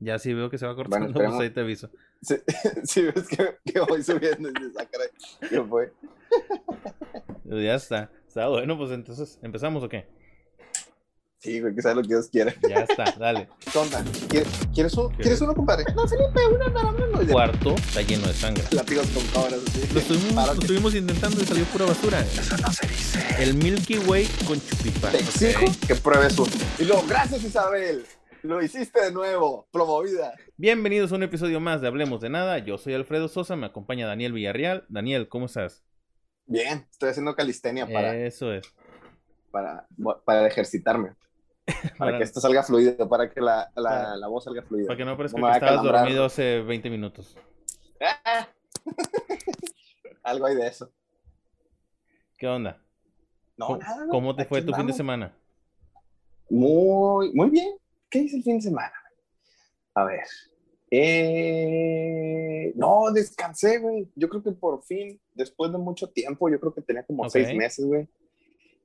Ya si veo que se va cortando, Bueno, pues ahí te aviso. Sí, sí, ves que, que voy subiendo y dices, ah, caray, ¿qué fue? Pues Ya está. Está bueno, pues entonces, ¿empezamos o qué? Sí, güey, que sabe lo que Dios quiere. Ya está, dale. ¿Qué onda? ¿Quieres, ¿quieres, uno, ¿Quieres? ¿Quieres uno, compadre? No, Felipe, uno para uno. El cuarto está lleno de sangre. Látigos con cabras, así. Lo estuvimos, Para lo que- estuvimos intentando y salió pura basura. Eso no se dice. El Milky Way con chupipán. Te exijo que pruebes uno. Y luego, gracias, Isabel. Lo hiciste de nuevo. Promovida. Bienvenidos a un episodio más de Hablemos de Nada. Yo soy Alfredo Sosa, me acompaña Daniel Villarreal. Daniel, ¿cómo estás? Bien, estoy haciendo calistenia para, Eso es. para, para ejercitarme. Para Para- que esto salga fluido, para que la, la, Para- la voz salga fluida. Para que no parezca que estabas calambrar. dormido hace 20 minutos. Ah. Algo hay de eso. ¿Qué onda? No, ¿Cómo, nada, cómo te fue tu fin de semana? Muy, muy bien. ¿Qué hice el fin de semana? A ver. Eh, no, descansé, güey. Yo creo que por fin, después de mucho tiempo, yo creo que tenía como Ok. seis meses, güey,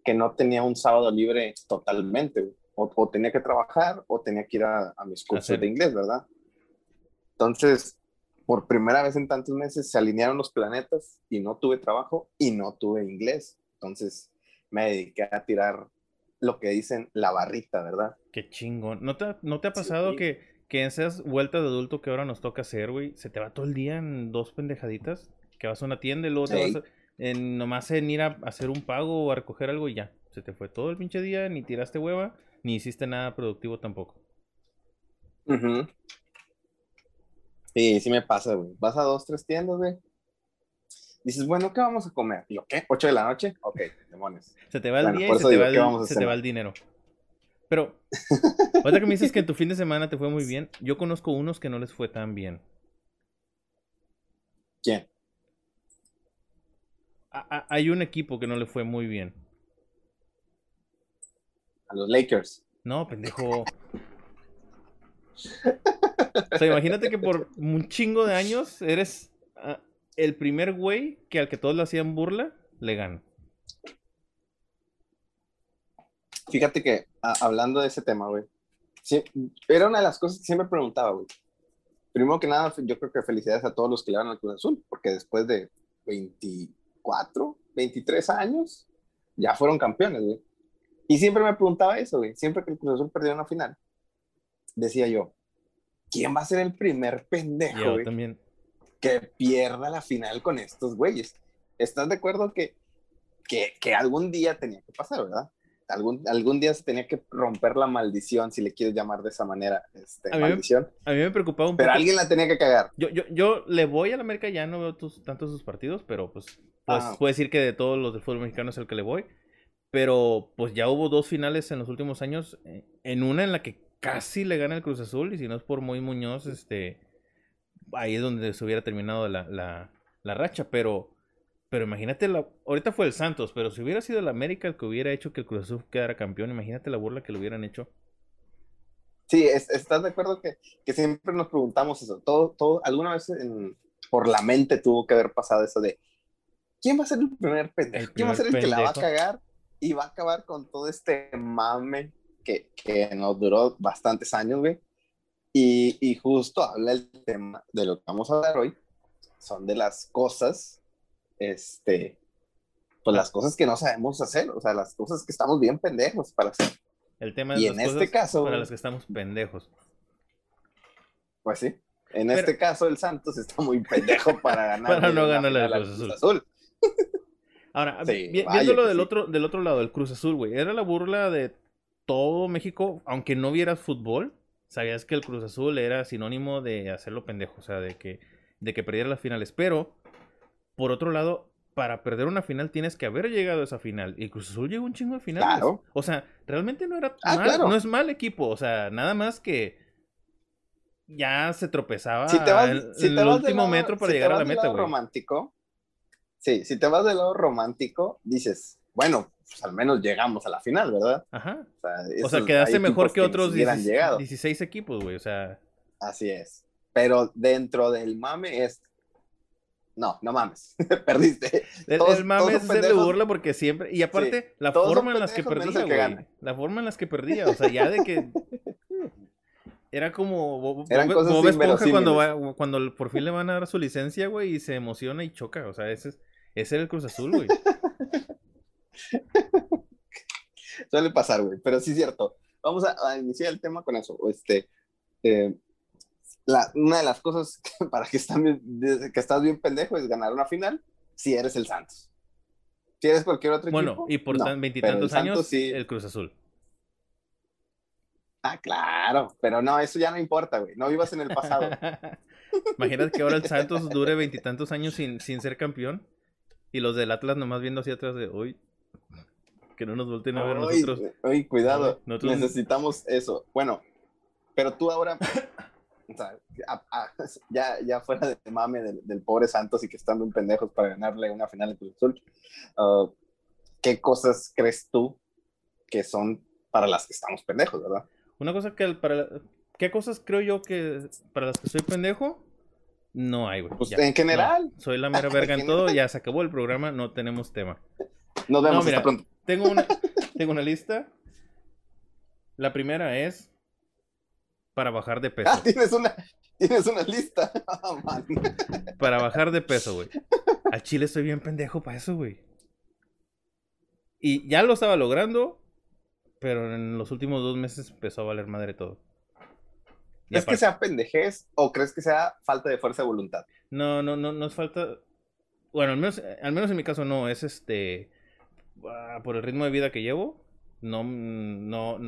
que no tenía un sábado libre totalmente, güey. O, o tenía que trabajar o tenía que ir a, a mis cursos Hacer- de inglés, ¿verdad? Entonces, por primera vez en tantos meses se alinearon los planetas y no tuve trabajo y no tuve inglés. Entonces, me dediqué a tirar lo que dicen la barrita, ¿verdad? Qué chingón. ¿No te, no te ha pasado Sí. que, que en esas vueltas de adulto que ahora nos toca hacer, güey, se te va todo el día en dos pendejaditas? Que vas a una tienda y luego te vas a- en, nomás en ir a hacer un pago o a recoger algo y ya. Se te fue todo el pinche día, ni tiraste hueva, ni hiciste nada productivo tampoco. Ujú. Sí, sí me pasa, güey. Vas a dos, tres tiendas, güey. Dices, bueno, ¿qué vamos a comer? ¿Y qué? ¿Ocho de la noche? Ok, demonios. Se te va el Bueno, día y se te, digo, va ¿qué vamos el, a se te cenar? va el dinero. Pero, ahorita que me dices que en tu fin de semana te fue muy bien, yo conozco unos que no les fue tan bien. ¿Quién? A- a- hay un equipo que no le fue muy bien. A los Lakers. No, pendejo. O sea, imagínate que por un chingo de años eres ah, el primer güey que al que todos le hacían burla, le gana. Fíjate que, a- hablando de ese tema, güey, sí, era una de las cosas que siempre preguntaba, güey. Primero que nada, yo creo que felicidades a todos los que le van al Cruz Azul, porque después de 24, 23 años, ya fueron campeones, güey. Y siempre me preguntaba eso, güey. Siempre que el Cruz Azul perdió una final, decía yo, ¿quién va a ser el primer pendejo, Yo güey, también. Que pierda la final con estos güeyes. ¿Estás de acuerdo que, que, que algún día tenía que pasar, verdad? Algún, algún día se tenía que romper la maldición, si le quieres llamar de esa manera, este, A mí maldición. A mí me preocupaba un Pero poco. alguien la tenía que cagar. Yo, yo, yo le voy a la América, ya no veo tus- tanto sus partidos, pero pues, pues Ah. puedo decir que de todos los del fútbol mexicano es el que le voy. Pero pues ya hubo dos finales en los últimos años. eh, En una en la que casi le gana el Cruz Azul, y si no es por Muy Muñoz, este ahí es donde se hubiera terminado la, la, la racha. Pero, pero imagínate, la, ahorita fue el Santos, pero si hubiera sido el América el que hubiera hecho que el Cruz Azul quedara campeón, imagínate la burla que le hubieran hecho. Sí, es- ¿estás de acuerdo que, que siempre nos preguntamos eso? Todo, todo, alguna vez en- por la mente tuvo que haber pasado eso de ¿quién va a ser el primer pendejo? El ¿Quién va a ser el que la va a cagar y va a acabar con todo este mame que, que nos duró bastantes años, güey? Y, y justo habla el tema de lo que vamos a hablar hoy, son de las cosas, este, pues las cosas que no sabemos hacer, o sea, las cosas que estamos bien pendejos para hacer. El tema Y de en las este cosas caso, para los que estamos pendejos. Pues sí. En Pero- este caso, el Santos está muy pendejo para ganar. Para no la ganarle al final Cruz Azul. Azul. Ahora, Sí, vi- viéndolo del sí. otro, del otro lado, el Cruz Azul, güey. Era la burla de todo México, aunque no vieras fútbol, sabías que el Cruz Azul era sinónimo de hacerlo pendejo, o sea, de que, de que perdiera las finales. Pero, por otro lado, para perder una final tienes que haber llegado a esa final. Y el Cruz Azul llegó un chingo de finales. Claro. O sea, realmente no era Ah, mal, claro. no es mal equipo. O sea, nada más que ya se tropezaba Si te vas, en, si te el vas del último lado- metro para si llegar a la meta, güey. romántico. Sí, si te vas del lado romántico, dices, bueno, pues al menos llegamos a la final, ¿verdad? Ajá. O sea, O sea, quedaste mejor que ni otros siquiera han 16, llegado. 16 equipos, güey. O sea, Así es. Pero dentro del mame es. No, no mames. Perdiste. el, Todos- el mame es pendejos. burla porque siempre. Y aparte, la todos son forma en las que perdía, que güey. La forma en las que perdía. O sea, ya de que. Era como Bob, Eran Bob- cosas Bob Esponja cuando, va, cuando por fin le van a dar su licencia, güey, y se emociona y choca. O sea, ese, es- ese era el Cruz Azul, güey. Suele pasar, güey, pero sí es cierto. Vamos a, a iniciar el tema con eso. Este, eh, la- una de las cosas que- para que, están bien- que estás bien pendejo es ganar una final si eres el Santos. Si eres cualquier otro Bueno, equipo. y por no, veintitantos Santos años, sí. el Cruz Azul. Ah, claro, pero no, eso ya no importa, güey. No vivas en el pasado. Imagínate que ahora el Santos dure veintitantos años sin, sin ser campeón. Y los del Atlas nomás viendo hacia atrás de hoy. Que no nos volteen a ver Ay, nosotros. ay, cuidado, Nosotros- necesitamos eso. Bueno, pero tú ahora, o sea, a- a- ya, ya fuera de mame del, del pobre Santos y que están bien pendejos para ganarle una final de Cruz Azul, ah, ¿qué cosas crees tú que son para las que estamos pendejos, verdad? Una cosa que para ¿Qué cosas creo yo que para las que soy pendejo? No hay, güey. Pues ya. en general, No, soy la mera verga en todo, ya se acabó el programa, no tenemos tema. Nos vemos No, mira, hasta pronto. Tengo una, tengo una lista. La primera es para bajar de peso. Ah, tienes una, tienes una lista. Man. Para bajar de peso, güey. Al chile estoy bien pendejo para eso, güey. Y ya lo estaba logrando, pero en los últimos dos meses empezó a valer madre todo. Y ¿Crees que sea pendejez o crees que sea falta de fuerza de voluntad? No, no, no, nos falta. Bueno, al menos, al menos en mi caso no, es este. Ah, Por el ritmo de vida que llevo, no, no,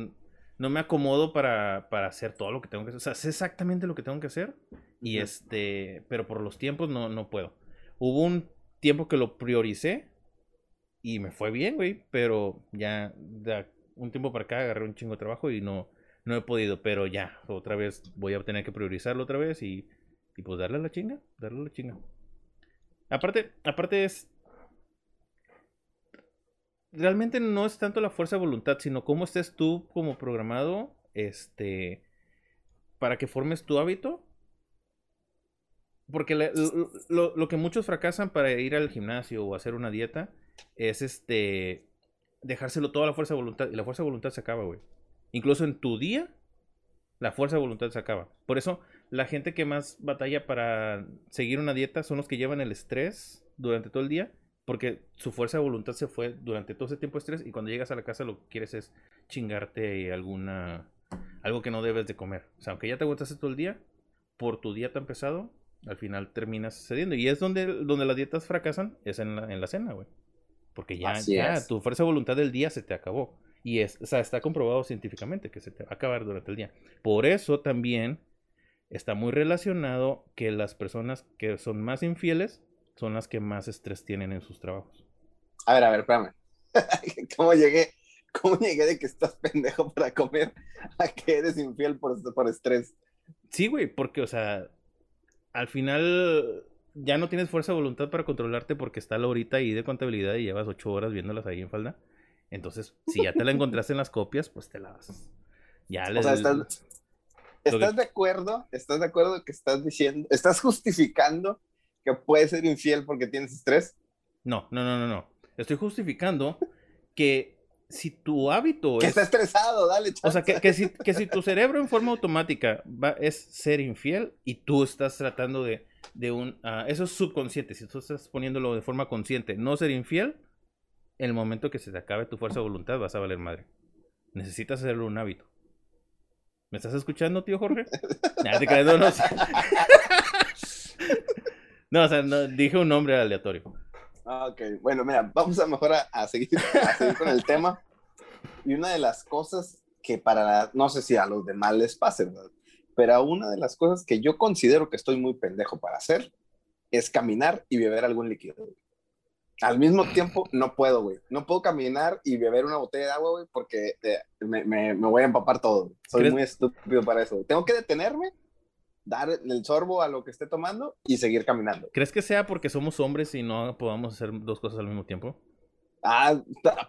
no me acomodo para, para hacer todo lo que tengo que hacer. O sea, sé exactamente lo que tengo que hacer. Y Ujú. este. Pero por los tiempos no, no puedo. Hubo un tiempo que lo prioricé. Y me fue bien, güey. Pero ya de un tiempo para acá agarré un chingo de trabajo y no, no he podido. Pero ya, otra vez voy a tener que priorizarlo otra vez y. Y pues darle la chinga, darle la chinga. Aparte, aparte es. Realmente no es tanto la fuerza de voluntad, sino cómo estés tú como programado. Este. Para que formes tu hábito. Porque lo, lo- lo que muchos fracasan para ir al gimnasio o hacer una dieta es este. Dejárselo toda la fuerza de voluntad. Y la fuerza de voluntad se acaba, güey. Incluso en tu día, la fuerza de voluntad se acaba. Por eso, la gente que más batalla para seguir una dieta son los que llevan el estrés durante todo el día, porque su fuerza de voluntad se fue durante todo ese tiempo de estrés y cuando llegas a la casa lo que quieres es chingarte alguna algo que no debes de comer. O sea, aunque ya te aguantaste todo el día, por tu día tan pesado, al final terminas cediendo. Y es donde, donde las dietas fracasan, es en la, en la cena, güey. Porque ya, ya tu fuerza de voluntad del día se te acabó. Y es, o sea, está comprobado científicamente que se te va a acabar durante el día. Por eso también está muy relacionado que las personas que son más infieles son las que más estrés tienen en sus trabajos. A ver, a ver, espérame. ¿Cómo llegué? ¿Cómo llegué de que estás pendejo para comer a que eres infiel por, por estrés? Sí, güey, porque, o sea, al final ya no tienes fuerza de voluntad para controlarte porque está la horita ahí de contabilidad y llevas ocho horas viéndolas ahí en falda. Entonces, si ya te la encontraste en las copias, pues te las... Ya le... O sea, estás, ¿estás que- de acuerdo? ¿Estás de acuerdo que estás diciendo, estás justificando que puedes ser infiel porque tienes estrés? No, no, no, no, no. Estoy justificando que si tu hábito Que es... está estresado, dale, O sea, chance. que, que si, que si tu cerebro en forma automática va, es ser infiel y tú estás tratando de, de un... ah, eso es subconsciente, si tú estás poniéndolo de forma consciente, no ser infiel, el momento que se te acabe tu fuerza de voluntad vas a valer madre. Necesitas hacerlo un hábito. ¿Me estás escuchando, tío Jorge? Nah, te no, no. No, o sea, no, dije un nombre aleatorio. Ah, Ok, bueno, mira, vamos a mejor a, a seguir, a seguir con el tema. Y una de las cosas que para, no sé si a los demás les pase, ¿verdad? Pero una de las cosas que yo considero que estoy muy pendejo para hacer es caminar y beber algún líquido. güey. Al mismo tiempo, no puedo, güey. No puedo caminar y beber una botella de agua, güey, porque eh, me, me- me voy a empapar todo. güey. Soy ¿Crees- muy estúpido para eso. güey. Tengo que detenerme, dar el sorbo a lo que esté tomando y seguir caminando. ¿Crees que sea porque somos hombres y no podamos hacer dos cosas al mismo tiempo? Ah,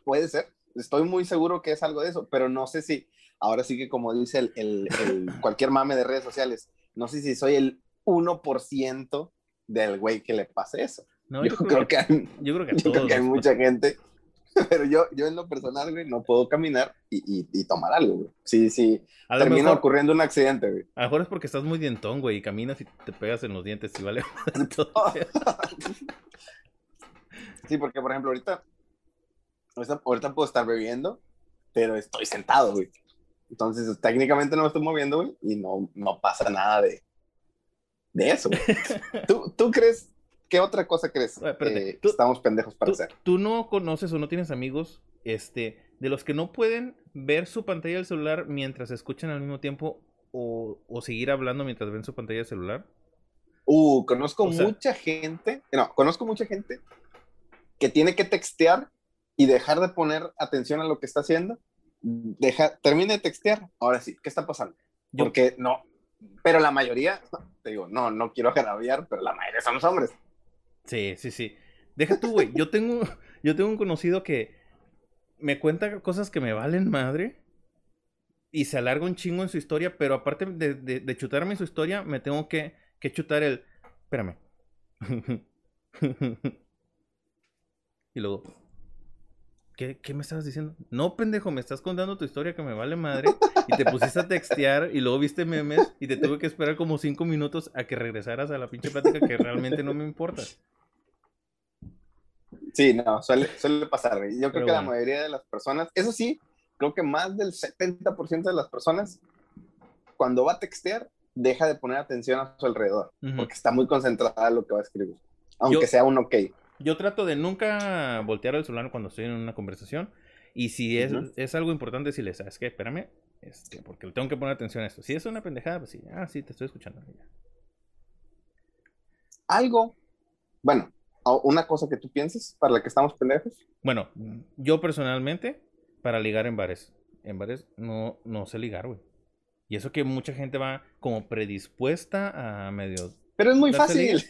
puede ser. Estoy muy seguro que es algo de eso, pero no sé si, ahora sí que como dice el, el- el- cualquier mame de redes sociales, no sé si soy el 1% del güey que le pase eso. No, yo, creo que, hay, yo creo que a yo todos creo que hay mucha gente. pero yo, yo en lo personal, güey, no puedo caminar y, y, y tomar algo, güey. Sí, sí, A termina mejor- ocurriendo un accidente, güey. A lo mejor es porque estás muy dientón, güey, y caminas y te pegas en los dientes y vale. Entonces, Sí, porque por ejemplo, ahorita, ahorita, ahorita puedo estar bebiendo, pero estoy sentado, güey. Entonces, técnicamente no me estoy moviendo, güey, y no, no pasa nada de, de eso. güey. ¿Tú, ¿Tú crees? ¿Qué otra cosa crees? Oye, espérate, eh, tú- estamos pendejos para ¿tú, hacer. tú no conoces o no tienes amigos este, de los que no pueden ver su pantalla del celular mientras escuchan al mismo tiempo o, o seguir hablando mientras ven su pantalla del celular? Uh, conozco O sea- mucha gente, no, conozco mucha gente que tiene que textear y dejar de poner atención a lo que está haciendo. Deja, termina de textear. Ahora sí, ¿qué está pasando? Porque no, pero la mayoría, te digo, no, no quiero agraviar, pero la mayoría son los hombres. Sí, sí, sí. Deja tú, güey. Yo tengo, yo tengo un conocido que me cuenta cosas que me valen madre y se alarga un chingo en su historia, pero aparte de, chutarme su historia, me tengo que, que chutar el... Espérame. y luego... ¿Qué, ¿Qué me estabas diciendo? No, pendejo, me estás contando tu historia que me vale madre y te pusiste a textear y luego viste memes y te tuve que esperar como cinco minutos a que regresaras a la pinche plática que realmente no me importa. Sí, no, suele, suele pasar. Yo creo que la mayoría de las personas, eso sí, creo que más del 70% de las personas, cuando va a textear, deja de poner atención a su alrededor, porque está muy concentrada en lo que va a escribir, aunque Yo- sea un ok. Yo trato de nunca voltear el celular cuando estoy en una conversación. Y si es, es algo importante, si le sabes que, espérame, este, porque tengo que poner atención a esto. Si es una pendejada, pues sí, ah, sí, te estoy escuchando. ya. Algo, bueno, una cosa que tú pienses para la que estamos pendejos. Bueno, yo personalmente, para ligar en bares, en bares no, no sé ligar, güey. Y eso que mucha gente va como predispuesta a medio... Pero es muy fácil.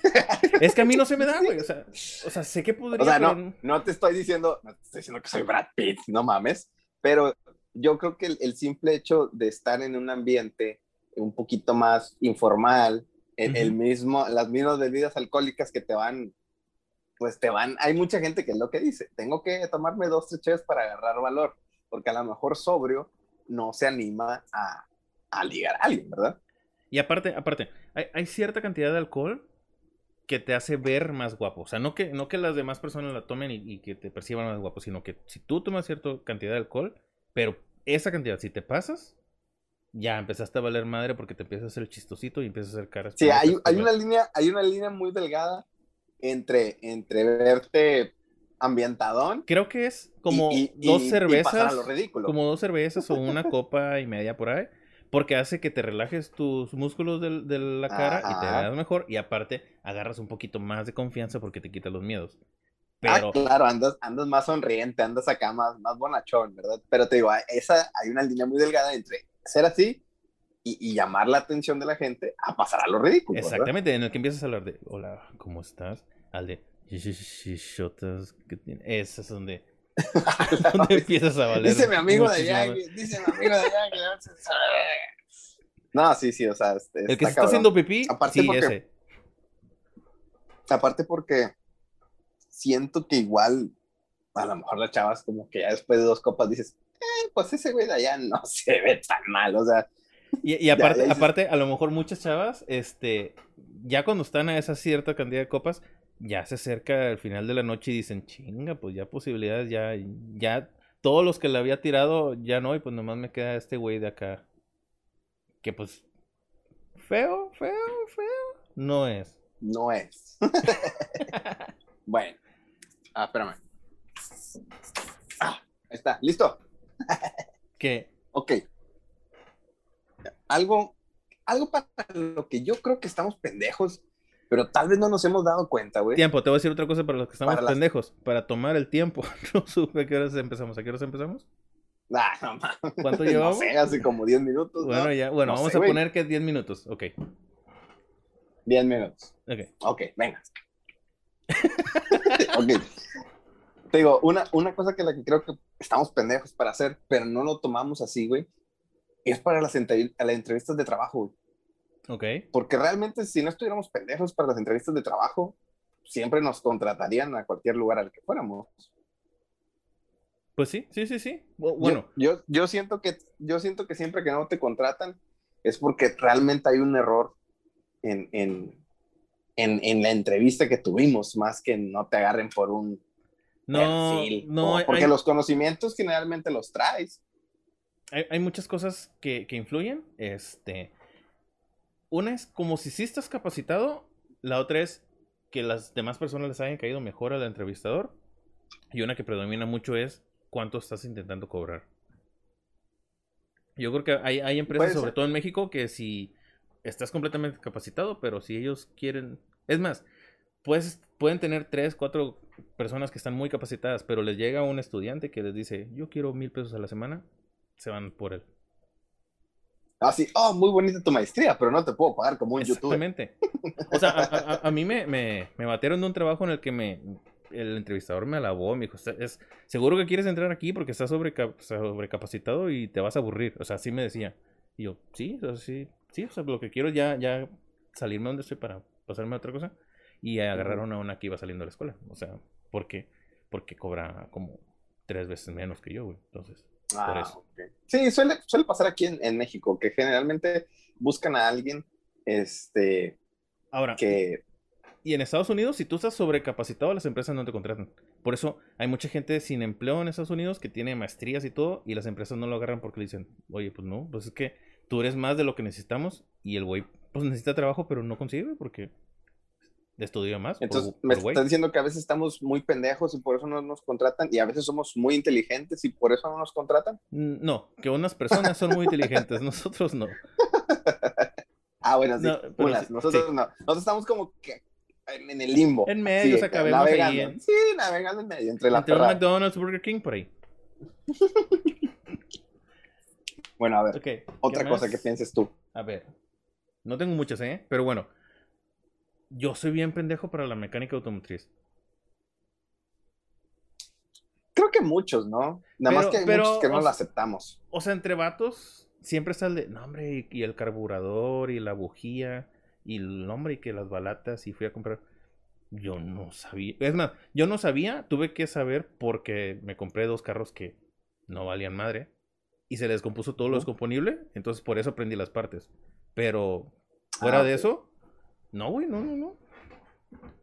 Es que a mí no se me da, güey. O sea, o sea sé que podría... O sea, pero no, no te estoy diciendo, no te estoy diciendo que soy Brad Pitt, no mames, pero yo creo que el, el simple hecho de estar en un ambiente un poquito más informal, el, el Ujú. mismo, las mismas bebidas alcohólicas que te van, pues te van, hay mucha gente que es lo que dice, tengo que tomarme dos, tres cheves para agarrar valor, porque a lo mejor sobrio no se anima a, a ligar a alguien, ¿verdad? Y aparte, aparte, hay, hay cierta cantidad de alcohol que te hace ver más guapo. O sea, no que, no que las demás personas la tomen y, y que te perciban más guapo, sino que si tú tomas cierta cantidad de alcohol, pero esa cantidad, si te pasas, ya empezaste a valer madre porque te empiezas a hacer el chistosito y empiezas a hacer caras. Sí, hay, hay pues, una línea, hay una línea muy delgada entre, entre verte ambientadón Creo que es como y- y- dos y- cervezas, a lo ridículo. como dos cervezas o una copa y media por ahí, porque hace que te relajes tus músculos del- de, la cara y te Ajá. veas mejor y aparte agarras un poquito más de confianza porque te quita los miedos. Ah, Pero claro, andas, andas más sonriente, andas acá más, más bonachón, ¿verdad? Pero te digo, esa, hay una línea muy delgada entre ser así y, y llamar la atención de la gente a pasar a lo ridículo. ¿verdad? exactamente, en el que empiezas a hablar de, hola, ¿cómo estás? Al de, "Shishotas que tiene-". Ese es donde, donde empiezas a valer. Dice mi amigo de allá, dice mi amigo de allá que No, sí, sí, o sea, este, El que se está cabrón. haciendo pipí, Aparte sí, porque- ese. Aparte porque siento que igual, a lo mejor las chavas como que ya después de dos copas dices, eh, pues ese güey de allá no se ve tan mal, o sea, Y, y aparte, ya aparte, a lo mejor muchas chavas, este, ya cuando están a esa cierta cantidad de copas, ya se acerca el final de la noche y dicen, chinga, pues ya posibilidades, ya, ya, todos los que le había tirado, ya no, y pues nomás me queda este güey de acá. Que pues, feo, feo, feo, no es. no es. bueno, ah, espérame. Ah, ahí está, listo. Que, Ok. Algo, algo para lo que yo creo que estamos pendejos, pero tal vez no nos hemos dado cuenta, güey. tiempo, te voy a decir otra cosa para los que estamos Para las- pendejos, para tomar el tiempo. No supe a qué horas empezamos, ¿a qué horas empezamos? Ah, no mames. ¿Cuánto No llevamos? sé, hace como 10 minutos. Bueno, ¿no? ya, bueno, No vamos sé, a güey. poner que 10 minutos, ok, 10 minutos. ok. Ok, venga. ok. Te digo, una, una cosa que la que creo que estamos pendejos para hacer, pero no lo tomamos así, güey, es para las, las entrevistas de trabajo, güey. Ok. Porque realmente si no estuviéramos pendejos para las entrevistas de trabajo, siempre nos contratarían a cualquier lugar al que fuéramos. Pues sí, sí, sí, sí. Bueno. Yo, yo, siento que, yo siento que siempre que no te contratan es porque realmente hay un error en, en, en, la entrevista que tuvimos, más que no te agarren por un no, No, porque los conocimientos generalmente los traes. Hay, hay muchas cosas que, que, influyen. Este, una es como si sí estás capacitado, la otra es que las demás personas les hayan caído mejor al entrevistador. Y una que predomina mucho es cuánto estás intentando cobrar. Yo creo que hay, hay empresas, sobre todo en México, que si estás completamente capacitado, pero si ellos quieren... Es más, pues, pueden tener tres, cuatro personas que están muy capacitadas, pero les llega un estudiante que les dice, yo quiero mil pesos a la semana, se van por él. Así, ah, oh, muy bonita tu maestría, pero no te puedo pagar como un youtuber. Exactamente. O sea, a, mí me, me, me batieron de un trabajo en el que me, el entrevistador me alabó, me dijo, es, seguro que quieres entrar aquí porque estás sobre, sobrecapacitado y te vas a aburrir. O sea, así me decía. Y yo, sí, o sea, sí, sí, o sea, lo que quiero ya, ya salirme donde estoy para pasarme a otra cosa. Y agarraron a una que iba saliendo de la escuela. O sea, ¿por qué? Porque cobra como tres veces menos que yo, güey. Entonces, ah, eso. Sí, suele, suele pasar aquí en, en, México, que generalmente buscan a alguien, este... Ahora, que y en Estados Unidos, si tú estás sobrecapacitado, las empresas no te contratan. Por eso hay mucha gente sin empleo en Estados Unidos que tiene maestrías y todo, y las empresas no lo agarran porque le dicen, oye, pues no, pues es que tú eres más de lo que necesitamos, y el güey, pues necesita trabajo, pero no consigue porque estudia más. Entonces, me estás diciendo que a veces estamos muy pendejos y por eso no nos contratan, y a veces somos muy inteligentes y por eso no nos contratan. No, que unas personas son muy inteligentes, nosotros no. Ah, bueno, sí, nosotros no. Nosotros estamos como que en, el limbo. En medio, sí, navegando. Sí, navegando en medio, entre la Entre McDonald's, Burger King, por ahí. bueno, a ver, otra cosa que pienses tú. A ver, no tengo muchas, ¿eh? Pero bueno, yo soy bien pendejo para la mecánica automotriz. Creo que muchos, ¿no? Nada más que hay muchos que no lo aceptamos. O sea, entre vatos, siempre está el de, no, hombre, y el carburador y la bujía y el nombre y que las balatas y fui a comprar. Yo no sabía. Es más, yo no sabía, tuve que saber porque me compré dos carros que no valían madre y se les compuso todo lo descomponible, entonces por eso aprendí las partes. Pero fuera ah, de eso, no, güey, no, no, no.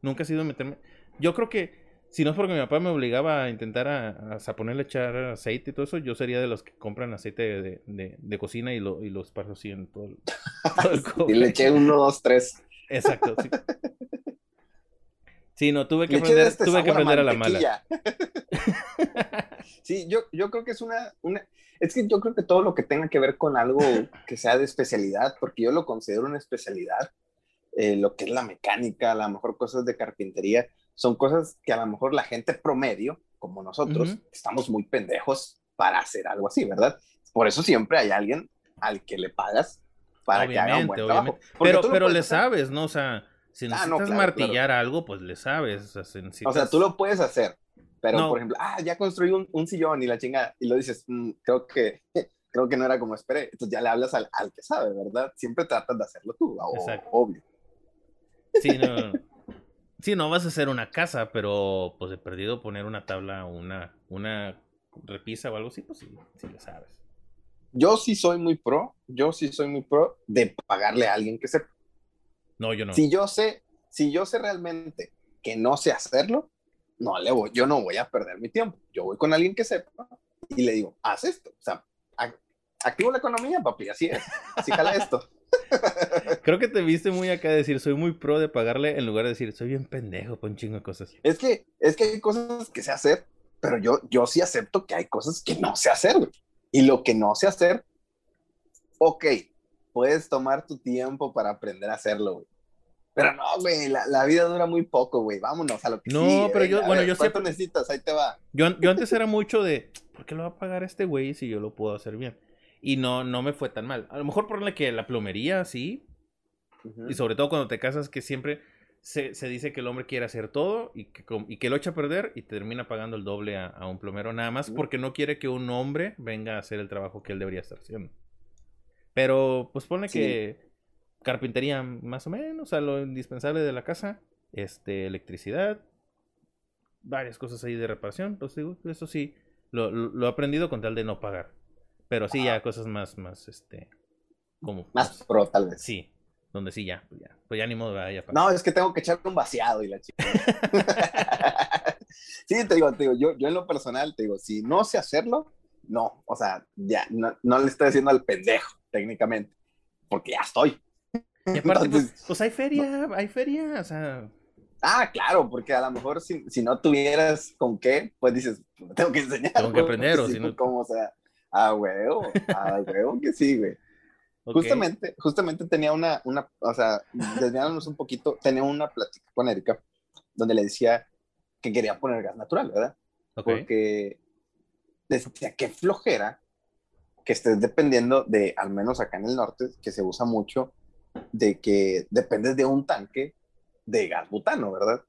Nunca he sido meterme. Yo creo que si no es porque mi papá me obligaba a intentar a, a, ponerle echar aceite y todo eso, yo sería de los que compran aceite de, de, de cocina y lo, y lo esparzo así en todo el, todo el Y le eché uno, dos, tres. Exacto, sí. Sí, no, tuve que aprender, este tuve que aprender a, la mala. sí, yo, yo creo que es una, una, es que yo creo que todo lo que tenga que ver con algo que sea de especialidad, porque yo lo considero una especialidad, eh, lo que es la mecánica, a lo mejor cosas de carpintería, son cosas que a lo mejor la gente promedio, como nosotros, estamos muy pendejos para hacer algo así, ¿verdad? Por eso siempre hay alguien al que le pagas para que haga un buen trabajo. Pero, pero le sabes, ¿no? O sea, si ah, necesitas martillar algo, pues le sabes. O sea, tú lo puedes hacer, pero por ejemplo, ah, ya construí un, sillón y la chingada, y lo dices, mm, creo que creo que no era como esperé. Entonces ya le hablas al, al que sabe, ¿verdad? Siempre tratas de hacerlo tú, obvio. Sí, no, no. Sí, no vas a hacer una casa, pero pues he perdido poner una tabla, una, una repisa o algo así, pues sí, sí lo sabes. Yo sí soy muy pro, yo sí soy muy pro de pagarle a alguien que sepa. No, yo no. Si yo sé, si yo sé realmente que no sé hacerlo, no le voy, yo no voy a perder mi tiempo. Yo voy con alguien que sepa y le digo, haz esto. O sea, activo la economía, papi, así es. Así jala esto. Creo que te viste muy acá de decir, soy muy pro de pagarle en lugar de decir, soy bien pendejo con un chingo de cosas. Es que, es que hay cosas que sé hacer, pero yo, yo sí acepto que hay cosas que no sé hacer, Y lo que no sé hacer, ok, puedes tomar tu tiempo para aprender a hacerlo, güey. Pero no, güey, la, vida dura muy poco, güey. Vámonos a lo que No, pero yo, bueno, yo siempre... necesitas? Ahí te va. Yo, yo antes era mucho de, ¿por qué lo va a pagar este güey si yo lo puedo hacer bien? Y no, no me fue tan mal. A lo mejor por que la plomería, sí. Y sobre todo cuando te casas, que siempre se, dice que el hombre quiere hacer todo y que, y que lo echa a perder y termina pagando el doble a, un plomero, nada más porque no quiere que un hombre venga a hacer el trabajo que él debería estar haciendo. Pero, pues pone que carpintería más o menos, o sea, lo indispensable de la casa, este, electricidad, varias cosas ahí de reparación, pues digo, eso sí, Lo, lo, lo he aprendido con tal de no pagar. Pero sí, ya cosas más, más, este, como... Más pro, tal vez. Sí, donde sí, ya, pues ya, pues ya ni modo, ¿verdad? ya. No, es que tengo que echarle un vaciado y la chica. sí, te digo, te digo, yo, yo en lo personal, te digo, si no sé hacerlo, no, o sea, ya, no, no le estoy diciendo al pendejo, técnicamente, porque ya estoy. Y aparte, pues, Entonces, pues hay feria, hay feria, o sea, Ah, claro, porque a lo mejor si, si no tuvieras con qué, pues dices, "Me tengo que enseñar. Tengo que aprender, o si no- Como, o sea, a huevo, a huevo que sí, güey. Justamente, justamente tenía una, una, o sea, desviándonos un poquito, tenía una plática con Erika donde le decía que quería poner gas natural, ¿verdad? Ok. Porque decía que flojera que estés dependiendo de, al menos acá en el norte, que se usa mucho, de que dependes de un tanque de gas butano, ¿verdad?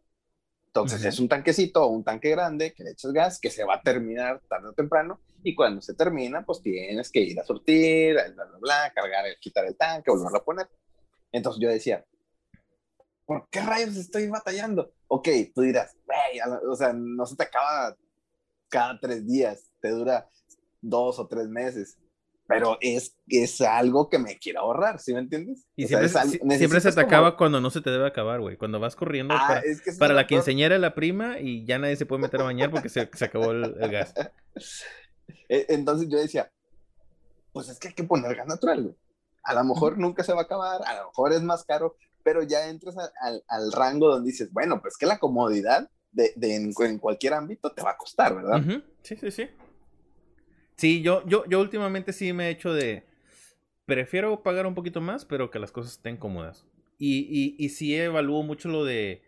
Entonces Ujú. es un tanquecito o un tanque grande que le echas gas, que se va a terminar tarde o temprano, y cuando se termina, pues tienes que ir a surtir, bla, bla, bla, cargar, el, quitar el tanque, volverlo a poner. Entonces yo decía, ¿por qué rayos estoy batallando? Ok, tú dirás, "Güey, a la- o sea, no se te acaba cada tres días, te dura dos o tres meses, pero es, es algo que me quiero ahorrar, ¿sí me entiendes? Y O sea, siempre, algo- si- siempre se te como- acaba cuando no se te debe acabar, güey. Cuando vas corriendo Ah, para, es que para la de la prima y ya nadie se puede meter a bañar porque se, se acabó el, el gas. E- Entonces yo decía, pues es que hay que poner gas natural, güey. A lo mejor nunca se va a acabar, a lo mejor es más caro, pero ya entras a- al, al rango donde dices, bueno, pues que la comodidad de, de en, en cualquier ámbito te va a costar, ¿verdad? Ujú, Sí, sí, sí. Sí, yo, yo, yo últimamente sí me he hecho de. Prefiero pagar un poquito más, pero que las cosas estén cómodas. Y, y, y sí evalúo mucho lo de.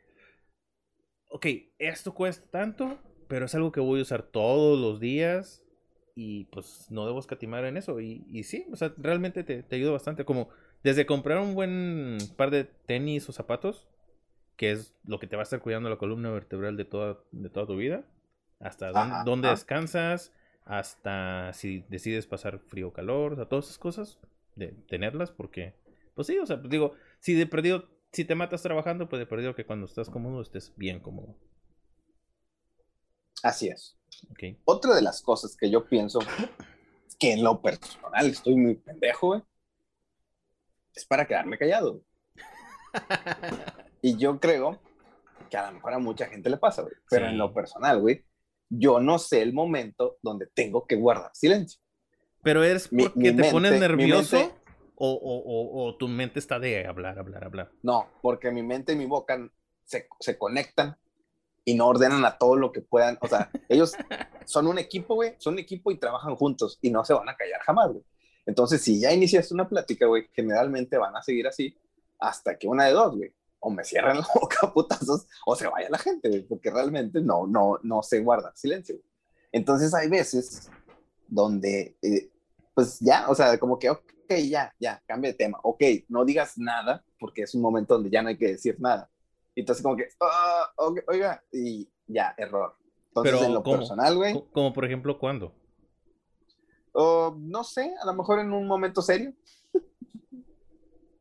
Ok, esto cuesta tanto, pero es algo que voy a usar todos los días. Y pues no debo escatimar en eso. Y, y sí, o sea, realmente te, te ayuda bastante. Como desde comprar un buen par de tenis o zapatos, que es lo que te va a estar cuidando la columna vertebral de toda, de toda tu vida, hasta dónde, Ajá, dónde descansas, hasta si decides pasar frío o calor, o sea, todas esas cosas, de tenerlas, porque, pues sí, o sea, pues digo, si de perdido, si te matas trabajando, pues de perdido que cuando estás cómodo estés bien cómodo. Así es. Ok. Otra de las cosas que yo pienso que en lo personal estoy muy pendejo, güey, es para quedarme callado. Y yo creo que a lo mejor a mucha gente le pasa, güey. Pero Sí. en lo personal, güey, yo no sé el momento donde tengo que guardar silencio. Pero es Mi- porque mi te pones mente- mi nervioso mente- o, o- o- o tu mente está de hablar, hablar, hablar. No, porque mi mente y mi boca se, se conectan y no ordenan a todo lo que puedan. O sea, ellos son un equipo, güey, son un equipo y trabajan juntos y no se van a callar jamás, güey. Entonces, si ya iniciaste una plática, güey, generalmente van a seguir así hasta que una de dos, güey, o me cierran la boca putazos o se vaya la gente, porque realmente no, no, no se guarda silencio. Entonces, hay veces donde, eh, pues ya, o sea, como que, ok, ya, ya, cambia de tema. Ok, no digas nada porque es un momento donde ya no hay que decir nada. Y Entonces, como que, "Ah, ok, oiga, y ya, error. Entonces, Pero, en lo ¿cómo? personal, güey, Co- Como por ejemplo, ¿cuándo? o no sé, a lo mejor en un momento serio.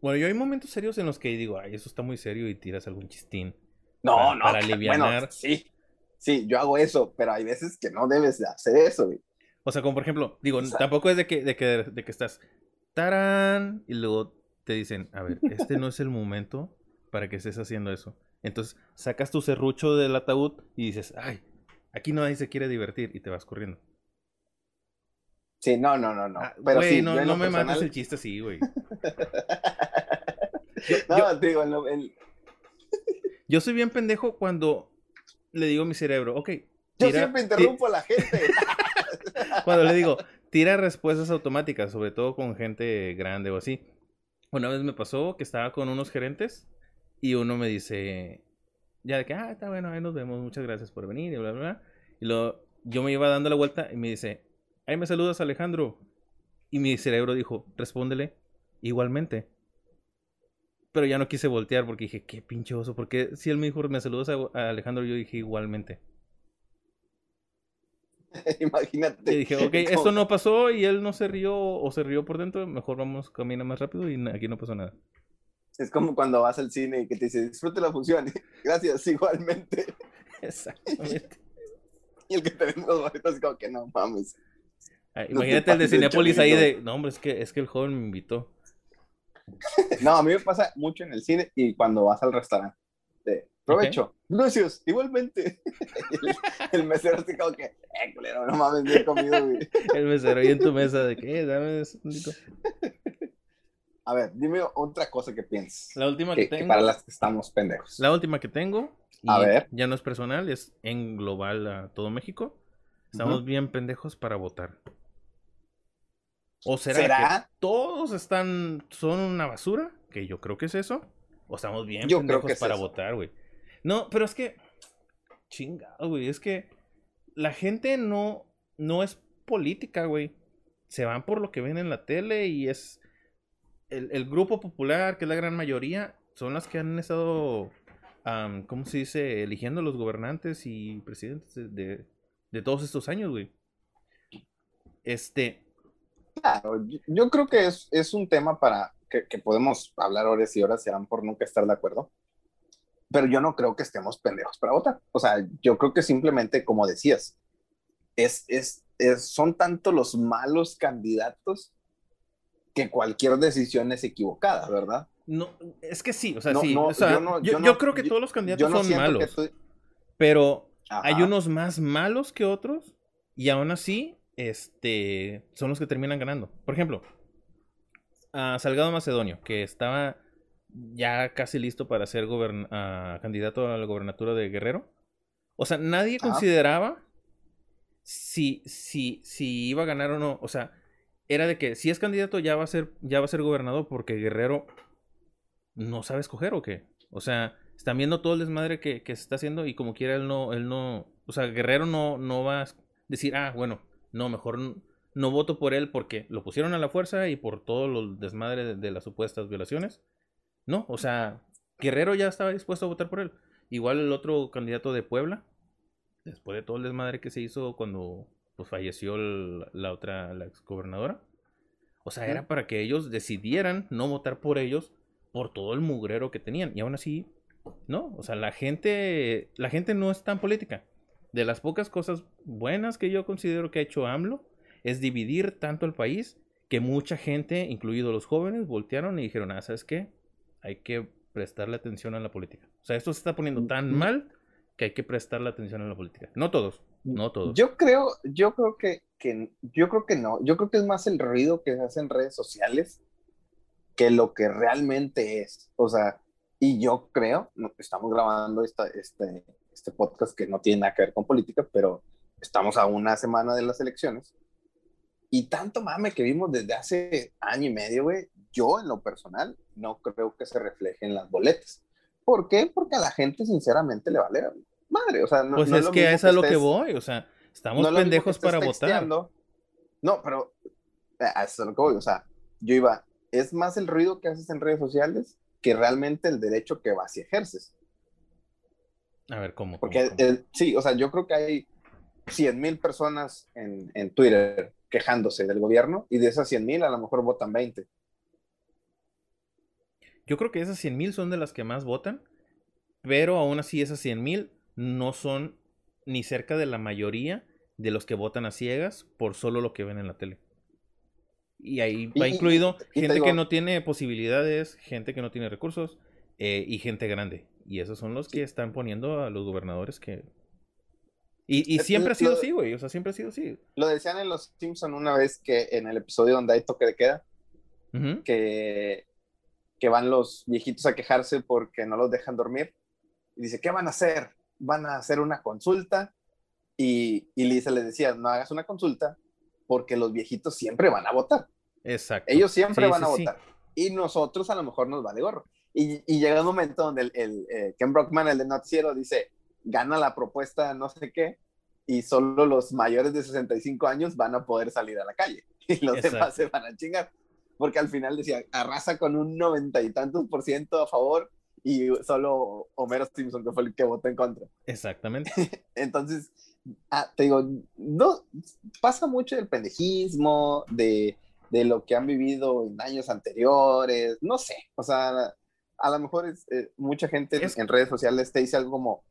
Bueno, yo hay momentos serios en los que digo, ay, eso está muy serio y tiras algún chistín. No, Para- no, para bueno, alivianar. sí, sí, yo hago eso, pero hay veces que no debes de hacer eso, güey. O sea, como por ejemplo, digo, O sea- tampoco es de que, de que, de que estás tarán y luego te dicen, a ver, este no es el momento para que estés haciendo eso. Entonces sacas tu serrucho del ataúd y dices, ay, aquí nadie se quiere divertir y te vas corriendo. Sí, no, no, no, no. Ah, pero güey, sí, no, no me mates el chiste así, güey. no, te digo, en lo- en- Yo soy bien pendejo cuando le digo a mi cerebro, ok, yo siempre interrumpo a la gente. Cuando le digo, tira respuestas automáticas, sobre todo con gente grande o así. Una vez me pasó que estaba con unos gerentes y uno me dice, ya de que, ah, está bueno, ahí nos vemos, muchas gracias por venir y bla, bla, bla. Y luego yo me iba dando la vuelta y me dice, ahí me saludas Alejandro. Y mi cerebro dijo, respóndele igualmente. Pero ya no quise voltear porque dije, qué pinche oso, porque si él me dijo, me saludas a, Alejandro, yo dije igualmente. Imagínate. Y dije, ok, esto no pasó y él no se rió o se rió por dentro, mejor vamos, camina más rápido y aquí no pasó nada. Es como cuando vas al cine y que te dice, disfrute la función. Gracias, igualmente. Exactamente. y el que tenemos los boletos es como que no mames. Ah, No te Imagínate el de Cinépolis ahí de, no, hombre, es que, es que el joven me invitó. No, a mí me pasa mucho en el cine y cuando vas al restaurante. De, provecho. Gracias, igualmente. el, el mesero así como que, eh, culero, no mames, bien comido, güey. El mesero ahí en tu mesa de que, eh, dame eso tantito". A ver, dime otra cosa que pienses. La última que, Que, que tengo. para las que estamos pendejos. La última que tengo. y A ver. Ya no es personal, es en global a todo México. Estamos Ujú. bien pendejos para votar. ¿O será, ¿Será? que todos están, son una basura? Que yo creo que es eso. ¿O estamos bien Yo creo pendejos que es para eso. votar, güey? No, pero es que. Chingado, güey. Es que la gente no, no es política, güey. Se van por lo que ven en la tele y es. El, el grupo popular, que es la gran mayoría, son las que han estado. ¿Cómo se dice? Eligiendo los gobernantes y presidentes de, de- de todos estos años, güey. Este. Claro, yo, creo que es, es un tema para que, que podemos hablar horas y horas, serán por nunca estar de acuerdo. Pero yo no creo que estemos pendejos para votar. O sea, yo creo que simplemente, como decías, es, es, es- son tanto los malos candidatos que cualquier decisión es equivocada, ¿verdad? No, es que sí, o sea, No, sí. no, o sea, yo no- yo, yo yo creo que todos los candidatos son malos. tú... Pero Ajá. hay unos más malos que otros y aún así este, son los que terminan ganando. Por ejemplo, a Salgado Macedonio, que estaba ya casi listo para ser ah, candidato a la gobernatura de Guerrero. O sea, nadie consideraba si, si, si iba a ganar o no. O sea, era de que si es candidato ya va a ser, ya va a ser gobernador porque Guerrero no sabe escoger o qué. O sea, están viendo todo el desmadre que, que se está haciendo y como quiera él no, él no, o sea, Guerrero no, no va a decir, ah, bueno, no, mejor no voto por él porque lo pusieron a la fuerza y por todo el desmadre de, de las supuestas violaciones. No, o sea, Guerrero ya estaba dispuesto a votar por él. Igual el otro candidato de Puebla, después de todo el desmadre que se hizo cuando pues, falleció el- la otra, la exgobernadora. O sea, era para que ellos decidieran no votar por ellos por todo el mugrero que tenían. Y aún así, no. O sea, la gente, la gente no es tan política. De las pocas cosas buenas que yo considero que ha hecho AMLO es dividir tanto el país que mucha gente, incluidos los jóvenes, voltearon y dijeron, ah, ¿sabes qué? Hay que prestarle atención a la política. O sea, esto se está poniendo tan mal que hay que prestarle atención a la política. No todos, no todos. Yo creo, yo creo que, que, yo creo que no. Yo creo que es más el ruido que se hace en redes sociales que lo que realmente es. O sea, y yo creo, estamos grabando esta, este, este podcast que no tiene nada que ver con política, pero estamos a una semana de las elecciones. Y tanto mame que vimos desde hace año y medio, güey, yo en lo personal no creo que se refleje en las boletas. ¿Por qué? Porque a la gente sinceramente le vale madre. O sea, no, pues no es lo que es a lo que voy. O sea, estamos no es pendejos para votar. texteando. No, pero eh, a eso es lo que voy. O sea, yo iba, es más el ruido que haces en redes sociales que realmente el derecho que vas y ejerces. A ver, ¿cómo? Porque ¿Cómo? ¿Cómo? eh, sí, o sea, yo creo que hay 100 mil personas en, en Twitter quejándose del gobierno y de esas 100 mil a lo mejor votan 20. Yo creo que esas 100 mil son de las que más votan, pero aún así esas 100 mil no son ni cerca de la mayoría de los que votan a ciegas por solo lo que ven en la tele. Y ahí va Y- incluido y gente digo- que no tiene posibilidades, gente que no tiene recursos eh, y gente grande. Y esos son los que están poniendo a los gobernadores que... Y, y Eh, siempre ha sido así, güey. O sea, siempre ha sido así. Lo decían en Los Simpson una vez que en el episodio donde hay toque de queda, que, que van los viejitos a quejarse porque no los dejan dormir. Y dice, ¿qué van a hacer? Van a hacer una consulta. Y, y Lisa les decía, no hagas una consulta porque los viejitos siempre van a votar. Exacto. Ellos siempre Sí, van a sí. votar. Y nosotros a lo mejor nos vale gorro. Y, y llega un momento donde el, el, eh, Ken Brockman, el de Noticiero, dice, gana la propuesta no sé qué, y solo los mayores de 65 años van a poder salir a la calle. Y los Exacto. demás se van a chingar. Porque al final decía, arrasa con un noventa y tantos por ciento a favor y solo Homero Simpson, que fue el que votó en contra. Exactamente. Entonces, ah, te digo, no, pasa mucho del pendejismo, de, de lo que han vivido en años anteriores, no sé, o sea, a lo mejor es, eh, mucha gente Es- en redes sociales te dice algo como,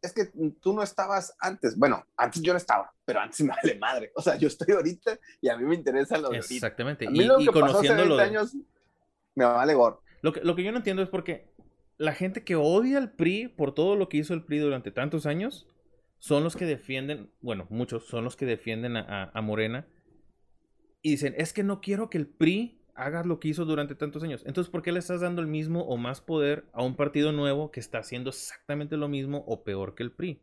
es que tú no estabas antes. Bueno, antes yo no estaba, pero antes me vale madre. O sea, yo estoy ahorita y a mí me interesa lo de Exactamente. y, y conociendo lo años, me vale gorro. Lo que, lo que yo no entiendo es porque la gente que odia al PRI por todo lo que hizo el PRI durante tantos años son los que defienden, bueno, muchos son los que defienden a, a Morena y dicen, es que no quiero que el PRI haga lo que hizo durante tantos años. Entonces, ¿por qué le estás dando el mismo o más poder a un partido nuevo que está haciendo exactamente lo mismo o peor que el PRI?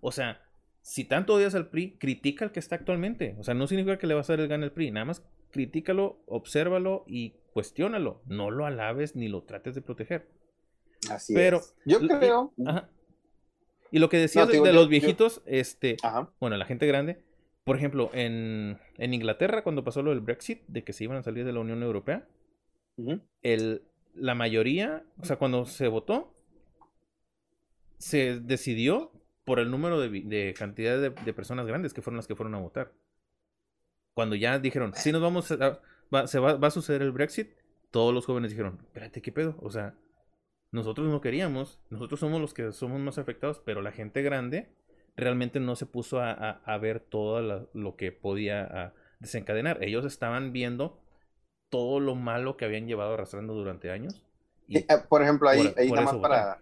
O sea, si tanto odias al PRI, critica al que está actualmente. O sea, no significa que le vas a dar el gane al PRI, nada más critícalo, obsérvalo y cuestiónalo. No lo alabes ni lo trates de proteger. Así Pero, es. Yo creo. Y lo que decías de, los viejitos, este, bueno, la gente grande, por ejemplo, en, Inglaterra, cuando pasó lo del Brexit, de que se iban a salir de la Unión Europea, el, la mayoría, o sea, cuando se votó, se decidió por el número de, de cantidad de, personas grandes que fueron las que fueron a votar. Cuando ya dijeron, si nos vamos a, va, se va, va, a suceder el Brexit, todos los jóvenes dijeron, espérate, ¿qué pedo? O sea, nosotros no queríamos, nosotros somos los que somos más afectados, pero la gente grande realmente no se puso a, ver todo lo que podía desencadenar. Ellos estaban viendo todo lo malo que habían llevado arrastrando durante años. Y eh, por ejemplo, ahí, ahí nada más para,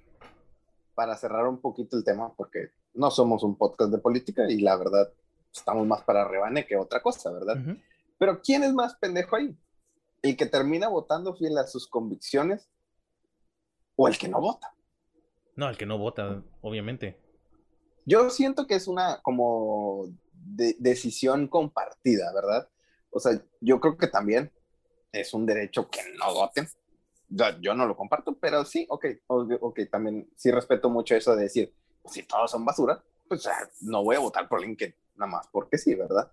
para cerrar un poquito el tema, porque no somos un podcast de política y la verdad estamos más para rebane que otra cosa, ¿verdad? Pero ¿quién es más pendejo ahí? ¿El que termina votando fiel a sus convicciones o el que no vota? No, el que no vota, obviamente. Yo siento que es una como decisión compartida, ¿verdad? O sea, yo creo que también es un derecho que no voten. Yo, no lo comparto, pero sí, ok, ok, también sí respeto mucho eso de decir, pues, si todos son basura, pues no voy a votar por alguien que nada más porque sí, ¿verdad?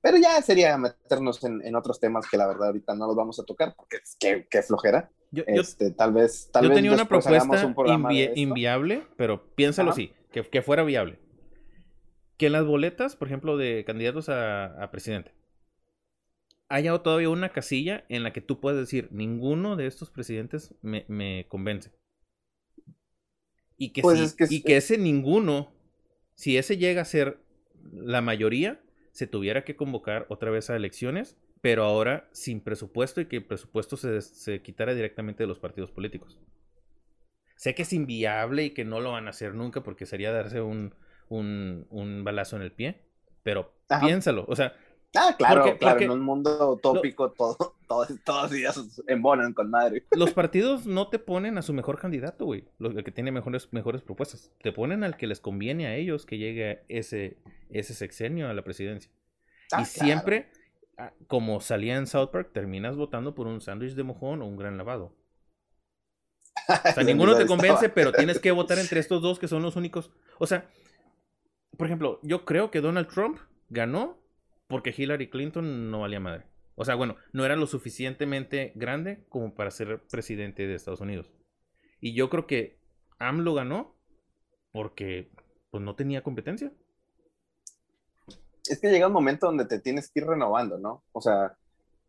Pero ya sería meternos en, otros temas que la verdad ahorita no los vamos a tocar porque es que, flojera. Yo, este, tal vez, tal yo vez tenía una propuesta inviable, pero piénsalo así que, fuera viable. Que en las boletas, por ejemplo, de candidatos a, presidente, haya todavía una casilla en la que tú puedes decir, ninguno de estos presidentes me, convence. Y que, pues y que ese ninguno, si ese llega a ser la mayoría, se tuviera que convocar otra vez a elecciones, pero ahora sin presupuesto y que el presupuesto se, se quitara directamente de los partidos políticos. Sé que es inviable y que no lo van a hacer nunca porque sería darse un, un, balazo en el pie, pero piénsalo, o sea... Ah, claro, claro, en un mundo utópico todo, todos, todos días embonan con madre. Los partidos no te ponen a su mejor candidato, güey, el que tiene mejores, mejores propuestas. Te ponen al que les conviene a ellos que llegue ese, ese sexenio a la presidencia. Ah, y siempre, ah, como salía en South Park, terminas votando por un sándwich de mojón o un gran lavado. O sea, ninguno te convence, pero tienes que votar entre estos dos que son los únicos. O sea, por ejemplo, yo creo que Donald Trump ganó porque Hillary Clinton no valía madre. O sea, bueno, no era lo suficientemente grande como para ser presidente de Estados Unidos. Y yo creo que AMLO ganó porque pues no tenía competencia. Es que llega un momento donde te tienes que ir renovando, ¿no? O sea,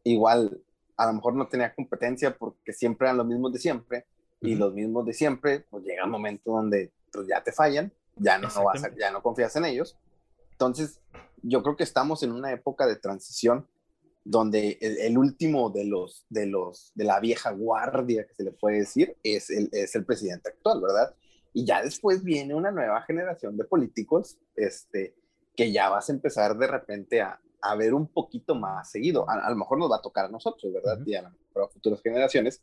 igual a lo mejor no tenía competencia porque siempre eran los mismos de siempre, y los mismos de siempre, pues llega un momento donde pues, ya te fallan, ya no, vas ya no confías en ellos. Entonces, yo creo que estamos en una época de transición donde el, último de los, de los, de la vieja guardia, que se le puede decir, es el, es el presidente actual, ¿verdad? Y ya después viene una nueva generación de políticos, este, que ya vas a empezar de repente a, a ver un poquito más seguido. A, lo mejor nos va a tocar a nosotros, ¿verdad? Y a, a futuras generaciones,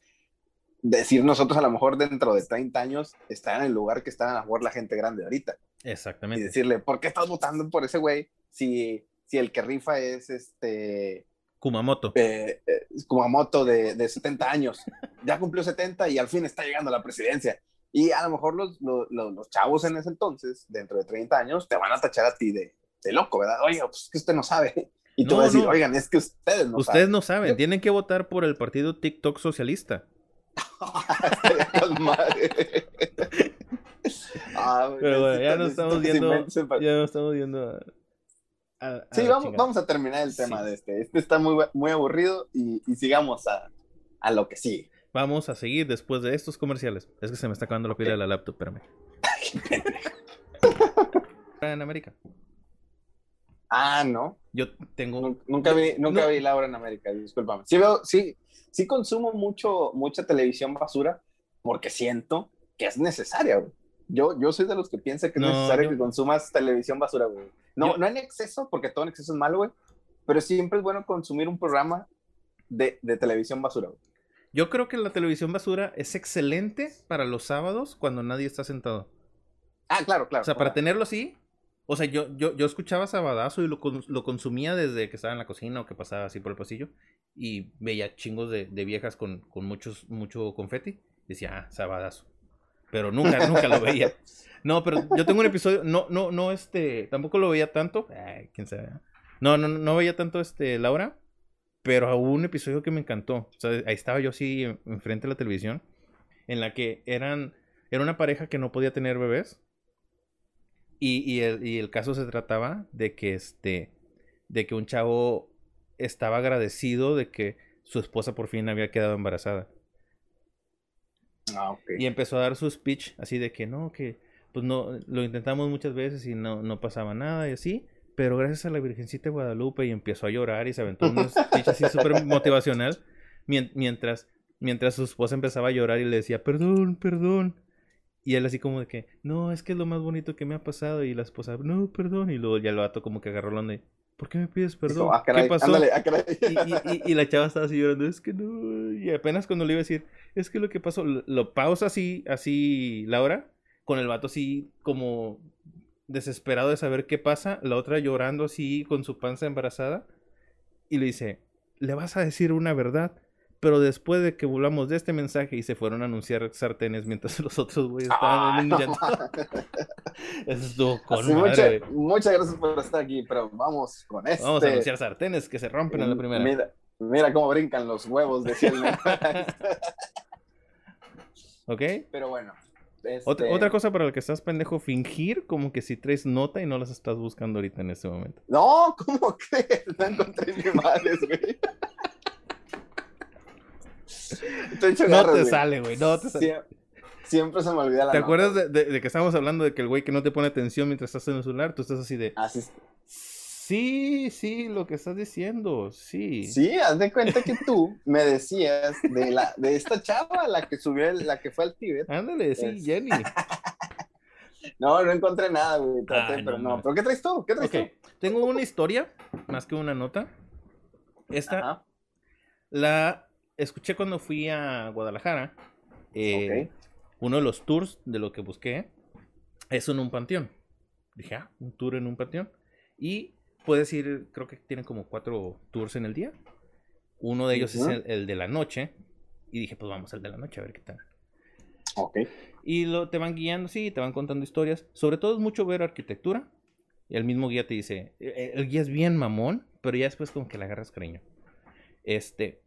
decir nosotros a lo mejor dentro de 30 años estar en el lugar que está a lo mejor la gente grande ahorita. Exactamente. Y decirle, ¿por qué estás votando por ese güey si, si el que rifa es este... Kumamoto. Eh, eh, Kumamoto de, de 70 años. Ya cumplió 70 y al fin está llegando a la presidencia. Y a lo mejor los, los, los, chavos en ese entonces, dentro de 30 años, te van a tachar a ti de, de loco, ¿verdad? Oye, pues que usted no sabe. Y tú vas a decir, oigan, es que ustedes no ustedes saben. Ustedes no saben, tienen que votar por el partido TikTok socialista. Ah, Pero bueno, ya nos estamos viendo. Ya nos estamos viendo. sí, vamos, vamos, a terminar el tema de este. Este está muy, muy aburrido y, y sigamos a, a, lo que sigue. Vamos a seguir después de estos comerciales. Es que se me está acabando la pila de la laptop, espérame. en América. Ah, no. Yo tengo. Nu- Nunca vi, nunca No. vi Laura en América, discúlpame. Sí veo, sí, sí consumo mucho, mucha televisión basura porque siento que es necesaria, güey. Yo, yo soy de los que piensa que es No, necesario yo- que consumas televisión basura, güey. No, Yo- no en exceso, porque todo en exceso es malo, güey. Pero siempre es bueno consumir un programa de, de televisión basura, güey. Yo creo que la televisión basura es excelente para los sábados cuando nadie está sentado. Ah, claro, claro. O sea, para tenerlo así. O sea, yo, yo, yo escuchaba Sabadazo y lo, lo consumía desde que estaba en la cocina o que pasaba así por el pasillo. Y veía chingos de, de viejas con, con muchos, mucho confeti. Decía, ah, Sabadazo. Pero nunca, nunca lo veía. No, pero yo tengo un episodio. No, no, no, este. Tampoco lo veía tanto. Ay, quién sabe. No, no, no veía tanto este Laura. Pero hubo un episodio que me encantó. O sea, ahí estaba yo así en- enfrente de la televisión. En la que eran. Era una pareja que no podía tener bebés. Y, y el, y el caso se trataba de que este. De que un chavo estaba agradecido de que su esposa por fin había quedado embarazada. Ah, ok. Y empezó a dar su speech así de que no, que pues no, lo intentamos muchas veces y no, no pasaba nada y así. Pero gracias a la Virgencita de Guadalupe y empezó a llorar y se aventó un speech así súper motivacional. mien- Mientras, mientras su esposa empezaba a llorar y le decía, perdón, perdón. Y él así como de que, no, es que es lo más bonito que me ha pasado. Y la esposa, no, perdón. Y luego ya el vato como que agarró la onda y, ¿por qué me pides perdón? Dijo, ah, caray, ¿Qué pasó? ándale, ah. Y, y- la chava estaba así llorando, es que no, y apenas cuando le iba a decir, es que lo que pasó, lo, lo pausa así, así, Laura, con el vato así como desesperado de saber qué pasa, la otra llorando así con su panza embarazada, y le dice, le vas a decir una verdad, pero después de que volvamos de este mensaje y se fueron a anunciar sartenes mientras los otros güeyes estaban Ah, en un llanto. mames. Eso estuvo con madre, mucha- muchas gracias por estar aquí, pero vamos con este. Vamos a anunciar sartenes que se rompen en la primera. Mira, mira cómo brincan los huevos, nene. ¿Ok? Pero bueno. Otra, este, otra cosa para la que estás pendejo, fingir como que si traes nota y no las estás buscando ahorita en este momento. No, ¿cómo crees? No encontré ni madres, güey. No te sale, güey, no te sale. Sie- Siempre se me olvida la ¿Te nota, acuerdas de, de- de que estábamos hablando de que el güey que no te pone atención mientras estás en el celular? Tú estás así de... Así es. Sí, sí, lo que estás diciendo, sí. Sí, haz de cuenta que tú me decías de la de esta chava, la que subió, el- la que fue al Tíbet. Ándale, sí, Es- Jenny. No, no encontré nada, güey. Traté, no pero no. ¿Pero qué traes tú? ¿Qué traes Ok, tengo una historia, más que una nota. tú? Esta Ajá. la escuché cuando fui a Guadalajara. Eh. Uno de los tours de lo que busqué es en un panteón. Dije, ah, un tour en un panteón. Y puedes ir, creo que tienen como cuatro tours en el día. Uno de ellos es el, el de la noche. Y dije, pues vamos al de la noche a ver qué tal. Ok. Y lo, te van guiando, sí, te van contando historias. Sobre todo es mucho ver arquitectura. Y el mismo guía te dice, eh, el guía es bien mamón, pero ya después como que le agarras cariño. Este,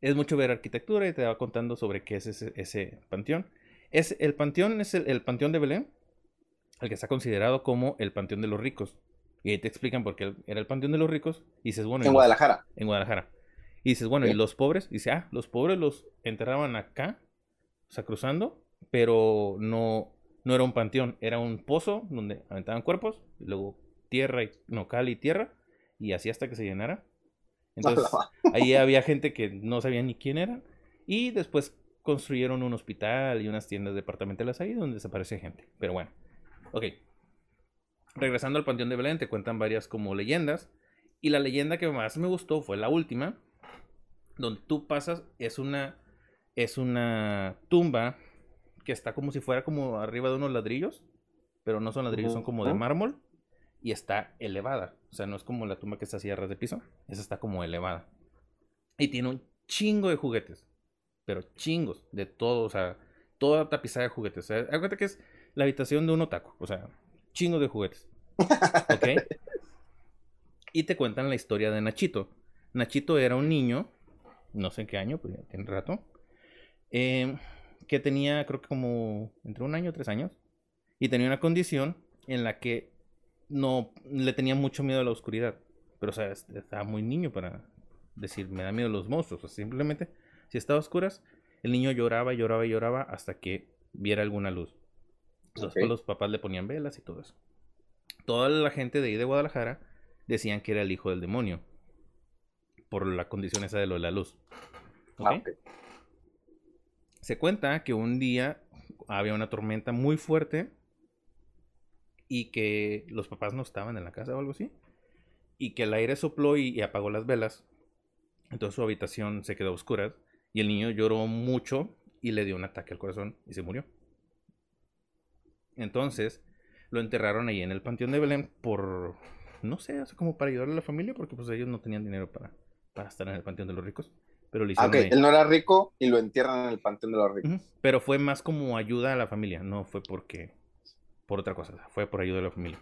es mucho ver arquitectura y te va contando sobre qué es ese, ese panteón. Es, el panteón es el, el panteón de Belén, el que está considerado como el panteón de los ricos. Y ahí te explican por qué era el panteón de los ricos. Y dices, bueno, En los- Guadalajara. en Guadalajara. Y dices, bueno, ¿y los pobres? Dice, ah, los pobres los enterraban acá, o sea, cruzando, pero no, no era un panteón, era un pozo donde aventaban cuerpos, y luego tierra, y, no, cal y tierra, y así hasta que se llenara. Entonces, ahí había gente que no sabía ni quién era, y después construyeron un hospital y unas tiendas departamentales ahí donde desaparece gente. Pero bueno, ok. Regresando al Panteón de Belén, te cuentan varias como leyendas. Y la leyenda que más me gustó fue la última, donde tú pasas, es una, es una tumba que está como si fuera como arriba de unos ladrillos, pero no son ladrillos, son como de mármol, y está elevada. O sea, no es como la tumba que está así a ras de piso, esa está como elevada. Y tiene un chingo de juguetes, pero chingos, de todo, o sea, toda tapizada de juguetes. O sea, cuenta que es la habitación de un otaku, o sea, chingo de juguetes. ¿Ok? Y te cuentan la historia de Nachito. Nachito era un niño, no sé en qué año, pues ya tiene rato, eh, que tenía creo que como entre un año y tres años, y tenía una condición en la que no le tenía mucho miedo a la oscuridad. Pero, o sea, es- estaba muy niño para decir, me da miedo los monstruos. O sea, simplemente, si estaba a oscuras, el niño lloraba, lloraba y lloraba hasta que viera alguna luz. Ok. los papás le ponían velas y todo eso. toda la gente de ahí de Guadalajara decían que era el hijo del demonio. Por la condición esa de lo de la luz. Ah. Se cuenta que un día había una tormenta muy fuerte y que los papás no estaban en la casa o algo así. Y que el aire sopló y, y apagó las velas. Entonces su habitación se quedó a oscuras y el niño lloró mucho y le dio un ataque al corazón y se murió. Entonces lo enterraron ahí en el Panteón de Belén por, no sé, o sea, como para ayudarle a la familia porque pues ellos no tenían dinero para, para estar en el Panteón de los Ricos. Pero lo Ah, hicieron ok, ahí. él no era rico y lo entierran en el panteón de los ricos. Pero fue más como ayuda a la familia, no fue porque por otra cosa, fue por ayuda a la familia.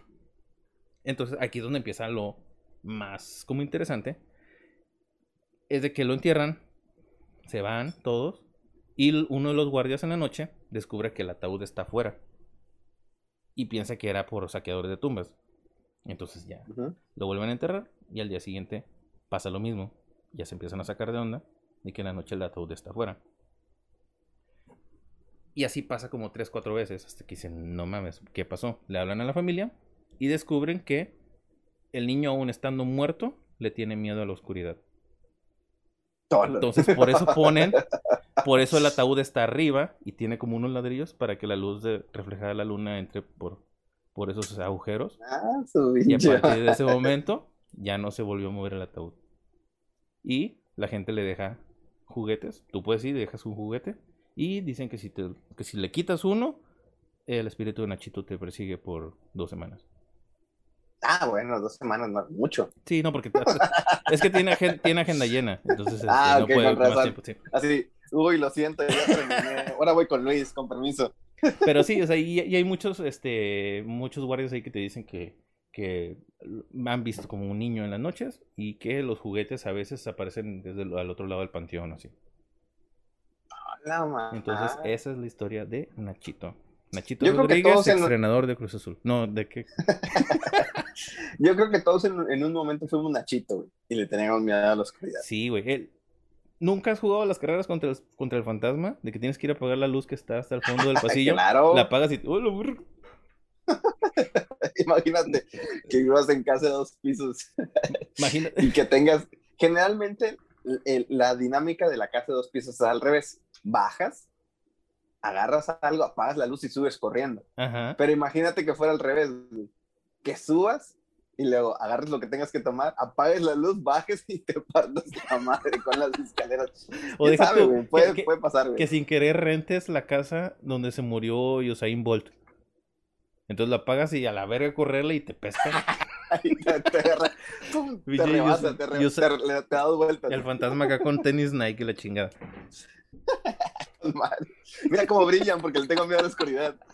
Entonces aquí es donde empieza lo más como interesante. Es de que lo entierran, se van todos y uno de los guardias en la noche descubre que el ataúd está afuera y piensa que era por saqueadores de tumbas. Entonces ya lo vuelven a enterrar y al día siguiente pasa lo mismo. Ya se empiezan a sacar de onda de que en la noche el ataúd está afuera. Y así pasa como 3, 4 veces hasta que dicen, no mames, ¿qué pasó? Le hablan a la familia y descubren que el niño aún estando muerto le tiene miedo a la oscuridad. Entonces por eso ponen, por eso el ataúd está arriba y tiene como unos ladrillos para que la luz de, reflejada de la luna entre por, por esos agujeros. Ah, su Y a partir de ese momento ya no se volvió a mover el ataúd. Y la gente le deja juguetes. Tú puedes ir dejas un juguete. Y dicen que si, te, que si le quitas uno, el espíritu de Nachito te persigue por dos semanas. Ah, bueno, dos semanas no es mucho. Sí, no, porque es que tiene, agen- tiene agenda llena. Entonces este, Ah, no ok, puede con razón. tiempo. sí. Así, uy, lo siento, ya terminé. Ahora voy con Luis, con permiso. Pero sí, o sea, y, y hay muchos, este, muchos guardias ahí que te dicen que, que han visto como un niño en las noches y que los juguetes a veces aparecen desde el al otro lado del panteón, así. La Entonces, esa es la historia de Nachito. Nachito Yo Rodríguez, en- entrenador de Cruz Azul. No, ¿de qué? Yo creo que todos en, en un momento fuimos Nachito, güey, y le teníamos miedo a la oscuridad. Sí, güey. él- ¿Nunca has jugado las carreras contra el, contra el fantasma? De que tienes que ir a apagar la luz que está hasta el fondo del pasillo. Claro, La apagas y... ¡Oh, imagínate que vivas en casa de dos pisos Imagínate. y que tengas, generalmente el- la dinámica de la casa de dos pisos es al revés. Bajas, agarras algo, apagas la luz y subes corriendo. Ajá. Pero imagínate que fuera al revés, güey. que subas y luego agarres lo que tengas que tomar, apagues la luz, bajes y te partas la madre con las escaleras. O ¿Quién deja sabe, tú, güey? que- Puede, que- puede pasar, güey. que sin querer rentes la casa donde se murió Usain Bolt. Entonces la pagas y a la verga correrle y te pescan. Ahí te, te, te rebasa, te, re- yo sé- te re- le- te da dos vueltas. Y el fantasma acá con tenis Nike y la chingada. Mira cómo brillan porque le tengo miedo a la oscuridad.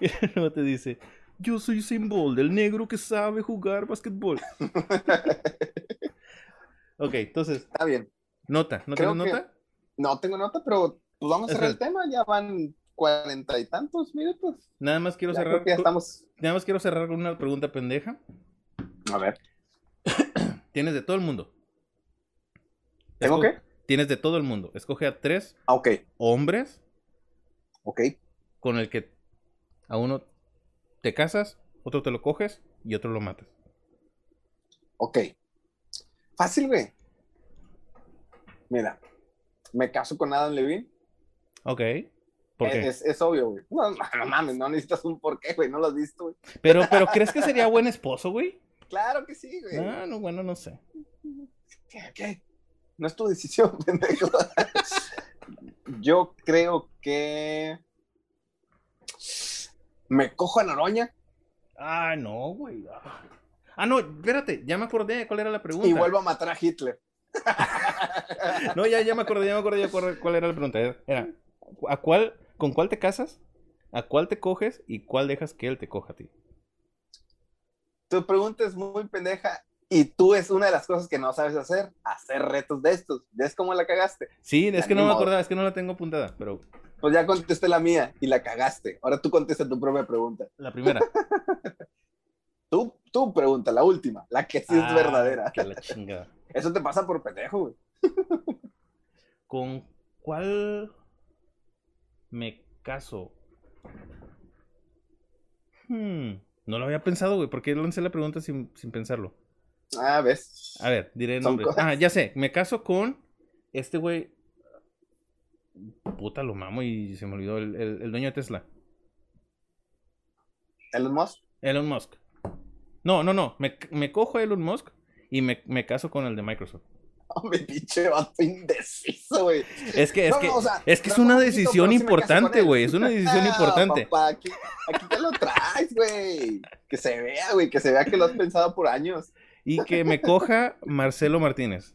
Y luego te dice, yo soy Bolt, el negro que sabe jugar basquetbol. ok, entonces, Está bien. nota, ¿no que- nota? No tengo nota, pero pues vamos a cerrar el tema. Ya van cuarenta y tantos minutos. Nada más quiero Ya cerrar, ya estamos. nada más quiero cerrar con una pregunta pendeja. A ver. Tienes de todo el mundo. ¿Tengo qué? Tienes de todo el mundo. Escoge a tres Ah, ok. hombres Ok. con el que a uno te casas, otro te lo coges y otro lo matas. Ok. Fácil, güey. Mira, me caso con Adam Levine. Ok. ¿Por qué? Es, es obvio, güey. No, no, no mames, no necesitas un porqué, güey. No lo has visto, güey. Pero, pero ¿crees que sería buen esposo, güey? Claro que sí, güey. Ah, no, bueno, no sé. ¿Qué? qué? No es tu decisión, pendejo. Yo creo que. Me cojo a Noroña Ah, no, güey. Ah. No, espérate, ya me acordé cuál era la pregunta. y vuelvo a matar a Hitler. No, ya, ya me acordé, ya me acordé, ya me acordé cuál era la pregunta. Era, ¿a cuál, con cuál te casas? ¿A cuál te coges? ¿Y cuál dejas que él te coja a ti? Tu pregunta es muy pendeja y tú es una de las cosas que no sabes hacer, hacer retos de estos. ¿Ves cómo la cagaste? Sí, es que no me acordaba, es que no la tengo apuntada, pero Pues ya contesté la mía y la cagaste. Ahora tú contesta tu propia pregunta. la primera. Tú, tú pregunta, la última, la que sí Ah, es verdadera. Que la chingada. Eso te pasa por pendejo, güey. ¿Con cuál me caso? Hmm, No lo había pensado, güey. ¿Por qué lancé la pregunta sin, sin pensarlo? Ah, ves. A ver, diré Son nombre. Ah, ya sé. Me caso con este güey. Puta, lo mamo y se me olvidó. El, el- el dueño de Tesla. Elon Musk. Elon Musk. No, no, no. Me, me cojo a Elon Musk y me, me caso con el de Microsoft. Hombre, pinche vato indeciso, güey. Es que es No, que, no, o sea, es, que es una poquito, decisión importante, güey. Es una decisión Ah, importante. Papá, aquí, aquí te lo traes, güey. Que se vea, güey. Que se vea que lo has pensado por años. Y que me coja Marcelo Martínez.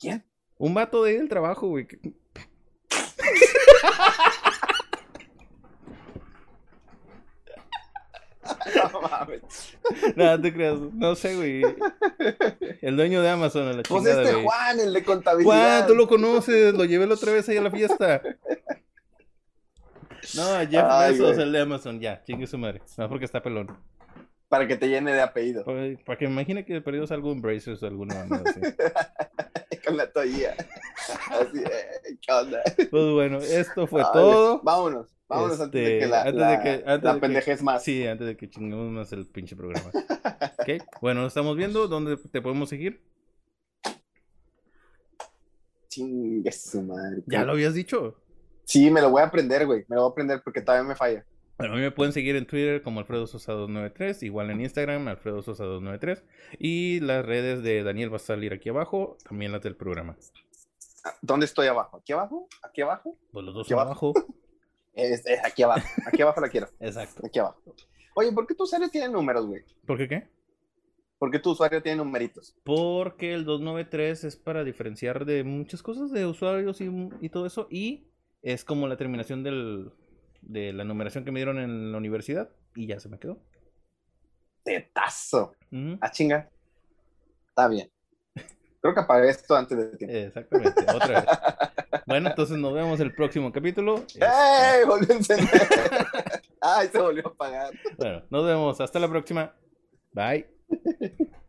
¿Quién? Un vato de ahí del trabajo, güey. No mames. No, te creas. No sé, güey. El dueño de Amazon, a la Pues chingada, este güey. Juan, el de contabilidad. Juan, tú lo conoces. Lo llevé la otra vez ahí a la fiesta. No, Jeff Ay, Bezos, güey. el de Amazon. Ya, chingue su madre. No, porque está pelón. Para que te llene de apellido. Para, para que me imagine que perdido algo en Brazers o alguna mamada así. Con la toalla. Así, eh, ¿qué onda? Pues bueno, esto fue todo. Vámonos. Vámonos antes de Este, que la, de la, que- la de que- pendejez más. Sí, antes de que chingemos más el pinche programa. Ok, bueno, nos estamos viendo. ¿Dónde te podemos seguir? Chingue su madre. Ya lo habías dicho. Sí, me lo voy a aprender, güey. Me lo voy a aprender porque todavía me falla. Bueno, a mí me pueden seguir en Twitter como Alfredo Sosa 293, igual en Instagram, Alfredo Sosa 293. Y las redes de Daniel va a salir aquí abajo, también las del programa. Ah, ¿Dónde estoy abajo? ¿Aquí abajo? ¿Aquí abajo? Pues los dos Aquí abajo. Es, es aquí abajo. Aquí abajo la quiero. Exacto. Aquí abajo. Oye, ¿por qué tu usuario tiene números, güey? ¿Por qué qué? ¿Por qué tu usuario tiene numeritos? Porque el 293 es para diferenciar de muchas cosas de usuarios y, y todo eso. Y es como la terminación del, de la numeración que me dieron en la universidad. Y ya se me quedó. Tetazo. Ujú. Ah, chinga. Está bien. Creo que apagué esto antes de tiempo. Exactamente, otra vez. Bueno, entonces nos vemos el próximo capítulo. Este, ¡Ey! Volvió a encender. Ay, se volvió a apagar. Bueno, nos vemos. Hasta la próxima. Bye.